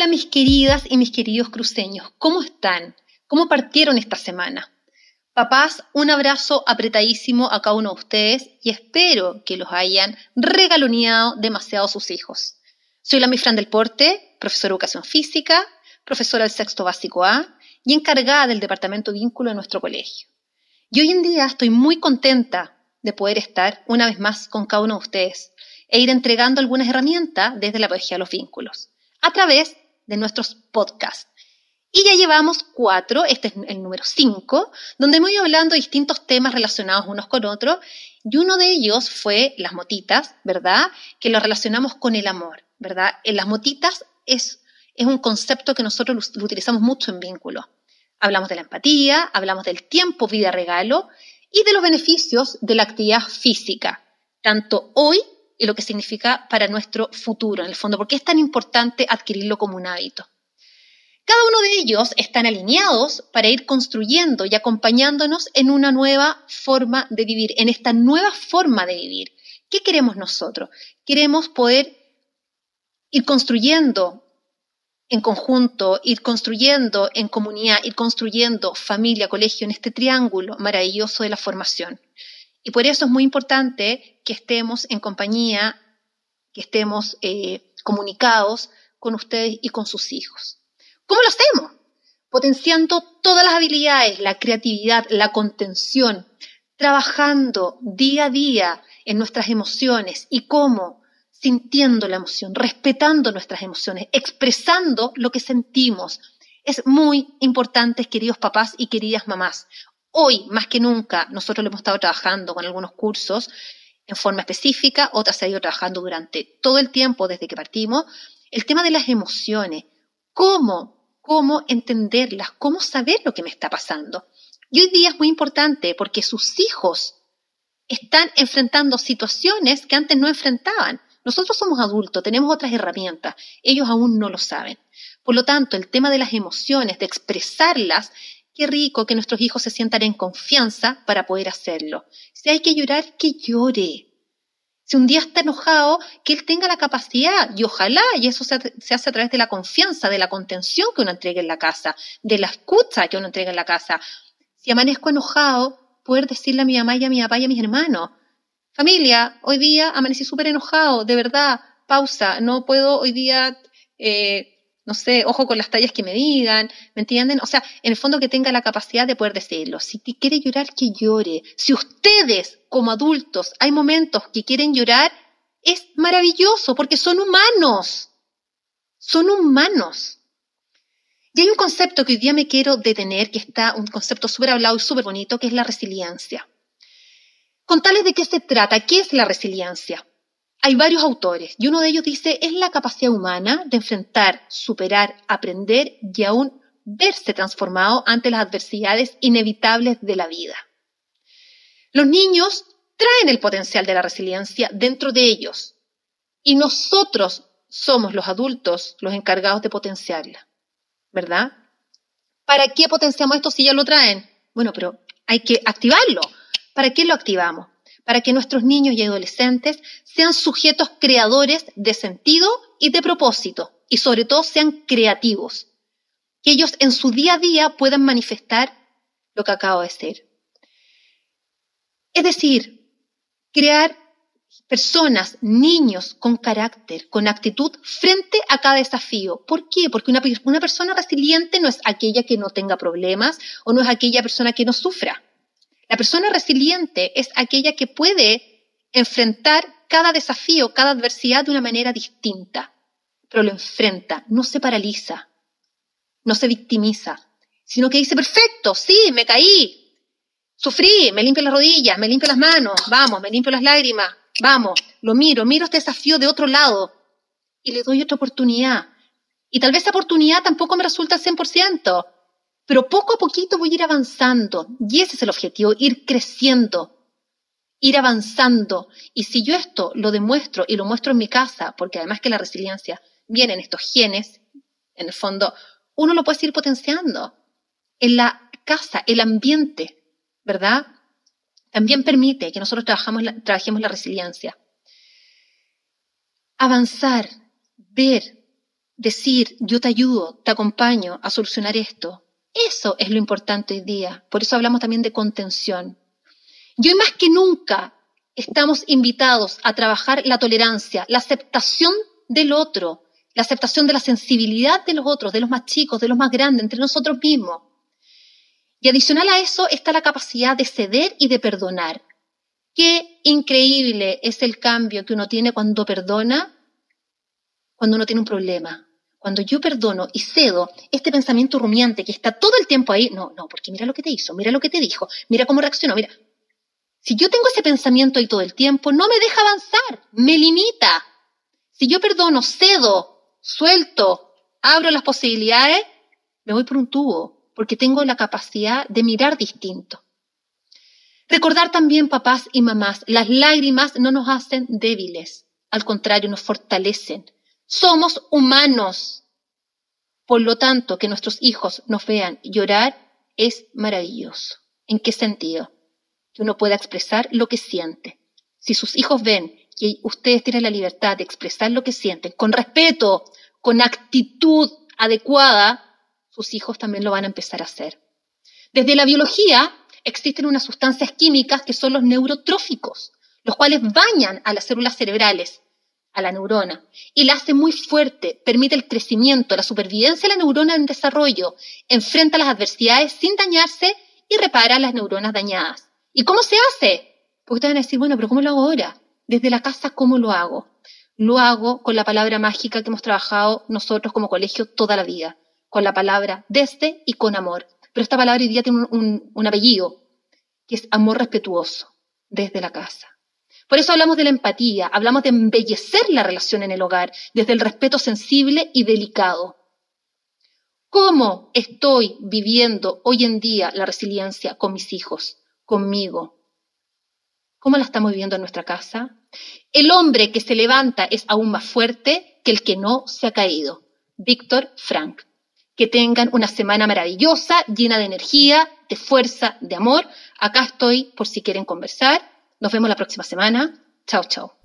Hola mis queridas y mis queridos cruceños, ¿cómo están? ¿Cómo partieron esta semana? Papás, un abrazo apretadísimo a cada uno de ustedes y espero que los hayan regaloneado demasiado sus hijos. Soy la Mifran del Porte, profesora de Educación Física, profesora del Sexto Básico A y encargada del Departamento Vínculo de nuestro colegio. Y hoy en día estoy muy contenta de poder estar una vez más con cada uno de ustedes e ir entregando algunas herramientas desde la pedagogía de los vínculos a través de nuestros podcasts. Y ya llevamos cuatro, este es el número cinco, donde hemos ido hablando de distintos temas relacionados unos con otros, y uno de ellos fue las motitas, ¿verdad? Que lo relacionamos con el amor, ¿verdad? En las motitas es, es un concepto que nosotros lo, utilizamos mucho en vínculo. Hablamos de la empatía, hablamos del tiempo, vida, regalo, y de los beneficios de la actividad física, tanto hoy y lo que significa para nuestro futuro, en el fondo, porque es tan importante adquirirlo como un hábito. Cada uno de ellos están alineados para ir construyendo y acompañándonos en una nueva forma de vivir, en esta nueva forma de vivir. ¿Qué queremos nosotros? Queremos poder ir construyendo en conjunto, ir construyendo en comunidad, ir construyendo familia, colegio, en este triángulo maravilloso de la formación. Y por eso es muy importante que estemos en compañía, que estemos eh, comunicados con ustedes y con sus hijos. ¿Cómo lo hacemos? Potenciando todas las habilidades, la creatividad, la contención, trabajando día a día en nuestras emociones y cómo sintiendo la emoción, respetando nuestras emociones, expresando lo que sentimos. Es muy importante, queridos papás y queridas mamás. Hoy, más que nunca, nosotros lo hemos estado trabajando con algunos cursos en forma específica, otras se ha ido trabajando durante todo el tiempo desde que partimos, el tema de las emociones, cómo, cómo entenderlas, cómo saber lo que me está pasando. Y hoy día es muy importante porque sus hijos están enfrentando situaciones que antes no enfrentaban. Nosotros somos adultos, tenemos otras herramientas, ellos aún no lo saben. Por lo tanto, el tema de las emociones, de expresarlas, Qué rico que nuestros hijos se sientan en confianza para poder hacerlo. Si hay que llorar, que llore. Si un día está enojado, que él tenga la capacidad, y ojalá, y eso se, hace a través de la confianza, de la contención que uno entrega en la casa, de la escucha que uno entrega en la casa. Si amanezco enojado, poder decirle a mi mamá y a mi papá y a mis hermanos, familia, hoy día amanecí súper enojado, de verdad, pausa, no puedo hoy día eh, no sé, ojo con las tallas que me digan, ¿me entienden? O sea, en el fondo que tenga la capacidad de poder decirlo. Si quiere llorar, que llore. Si ustedes, como adultos, hay momentos que quieren llorar, es maravilloso porque son humanos. Son humanos. Y hay un concepto que hoy día me quiero detener, que está un concepto súper hablado y súper bonito, que es la resiliencia. Contarles de qué se trata, qué es la resiliencia hay varios autores y uno de ellos dice es la capacidad humana de enfrentar, superar, aprender y aún verse transformado ante las adversidades inevitables de la vida. Los niños traen el potencial de la resiliencia dentro de ellos y nosotros somos los adultos los encargados de potenciarla, ¿verdad? ¿Para qué potenciamos esto si ya lo traen? Bueno, pero hay que activarlo. ¿Para qué lo activamos? Para que nuestros niños y adolescentes sean sujetos creadores de sentido y de propósito, y sobre todo sean creativos, que ellos en su día a día puedan manifestar lo que acabo de decir. Es decir, crear personas, niños con carácter, con actitud frente a cada desafío. ¿Por qué? Porque una, una, persona resiliente no es aquella que no tenga problemas o no es aquella persona que no sufra. La persona resiliente es aquella que puede enfrentar cada desafío, cada adversidad de una manera distinta, pero lo enfrenta, no se paraliza, no se victimiza, sino que dice, perfecto, sí, me caí, sufrí, me limpio las rodillas, me limpio las manos, vamos, me limpio las lágrimas, vamos, lo miro, miro este desafío de otro lado y le doy otra oportunidad. Y tal vez esa oportunidad tampoco me resulta al 100%, pero poco a poquito voy a ir avanzando y ese es el objetivo, ir creciendo, ir avanzando. Y si yo esto lo demuestro y lo muestro en mi casa, porque además que la resiliencia viene en estos genes, en el fondo, uno lo puede ir potenciando. En la casa, el ambiente, ¿verdad? También permite que nosotros trabajamos trabajemos la resiliencia. Avanzar, ver, decir, yo te ayudo, te acompaño a solucionar esto. Eso es lo importante hoy día. Por eso hablamos también de contención. Y hoy más que nunca estamos invitados a trabajar la tolerancia, la aceptación del otro, la aceptación de la sensibilidad de los otros, de los más chicos, de los más grandes, entre nosotros mismos. Y adicional a eso está la capacidad de ceder y de perdonar. Qué increíble es el cambio que uno tiene cuando perdona, cuando uno tiene un problema. Cuando yo perdono y cedo este pensamiento rumiante que está todo el tiempo ahí, no, no, porque mira lo que te hizo, mira lo que te dijo, mira cómo reaccionó, mira. Si yo tengo ese pensamiento ahí todo el tiempo, no me deja avanzar, me limita. Si yo perdono, cedo, suelto, abro las posibilidades, me voy por un tubo, porque tengo la capacidad de mirar distinto. Recordar también, papás y mamás, las lágrimas no nos hacen débiles, al contrario, nos fortalecen. Somos humanos. Por lo tanto, que nuestros hijos nos vean llorar es maravilloso. ¿En qué sentido? Que uno pueda expresar lo que siente. Si sus hijos ven que ustedes tienen la libertad de expresar lo que sienten con respeto, con actitud adecuada, sus hijos también lo van a empezar a hacer. Desde la biología existen unas sustancias químicas que son los neurotróficos, los cuales bañan a las células cerebrales, a la neurona, y la hace muy fuerte, permite el crecimiento, la supervivencia de la neurona en desarrollo, enfrenta las adversidades sin dañarse y repara las neuronas dañadas. ¿Y cómo se hace? Porque ustedes van a decir, bueno, pero ¿cómo lo hago ahora? Desde la casa, ¿cómo lo hago? Lo hago con la palabra mágica que hemos trabajado nosotros como colegio toda la vida, con la palabra desde y con amor. Pero esta palabra hoy día tiene un, apellido, que es amor respetuoso, desde la casa. Por eso hablamos de la empatía, hablamos de embellecer la relación en el hogar, desde el respeto sensible y delicado. ¿Cómo estoy viviendo hoy en día la resiliencia con mis hijos, conmigo? ¿Cómo la estamos viviendo en nuestra casa? El hombre que se levanta es aún más fuerte que el que no se ha caído. Víctor Frank que tengan una semana maravillosa, llena de energía, de fuerza, de amor. Acá estoy por si quieren conversar. Nos vemos la próxima semana. Chao, chao.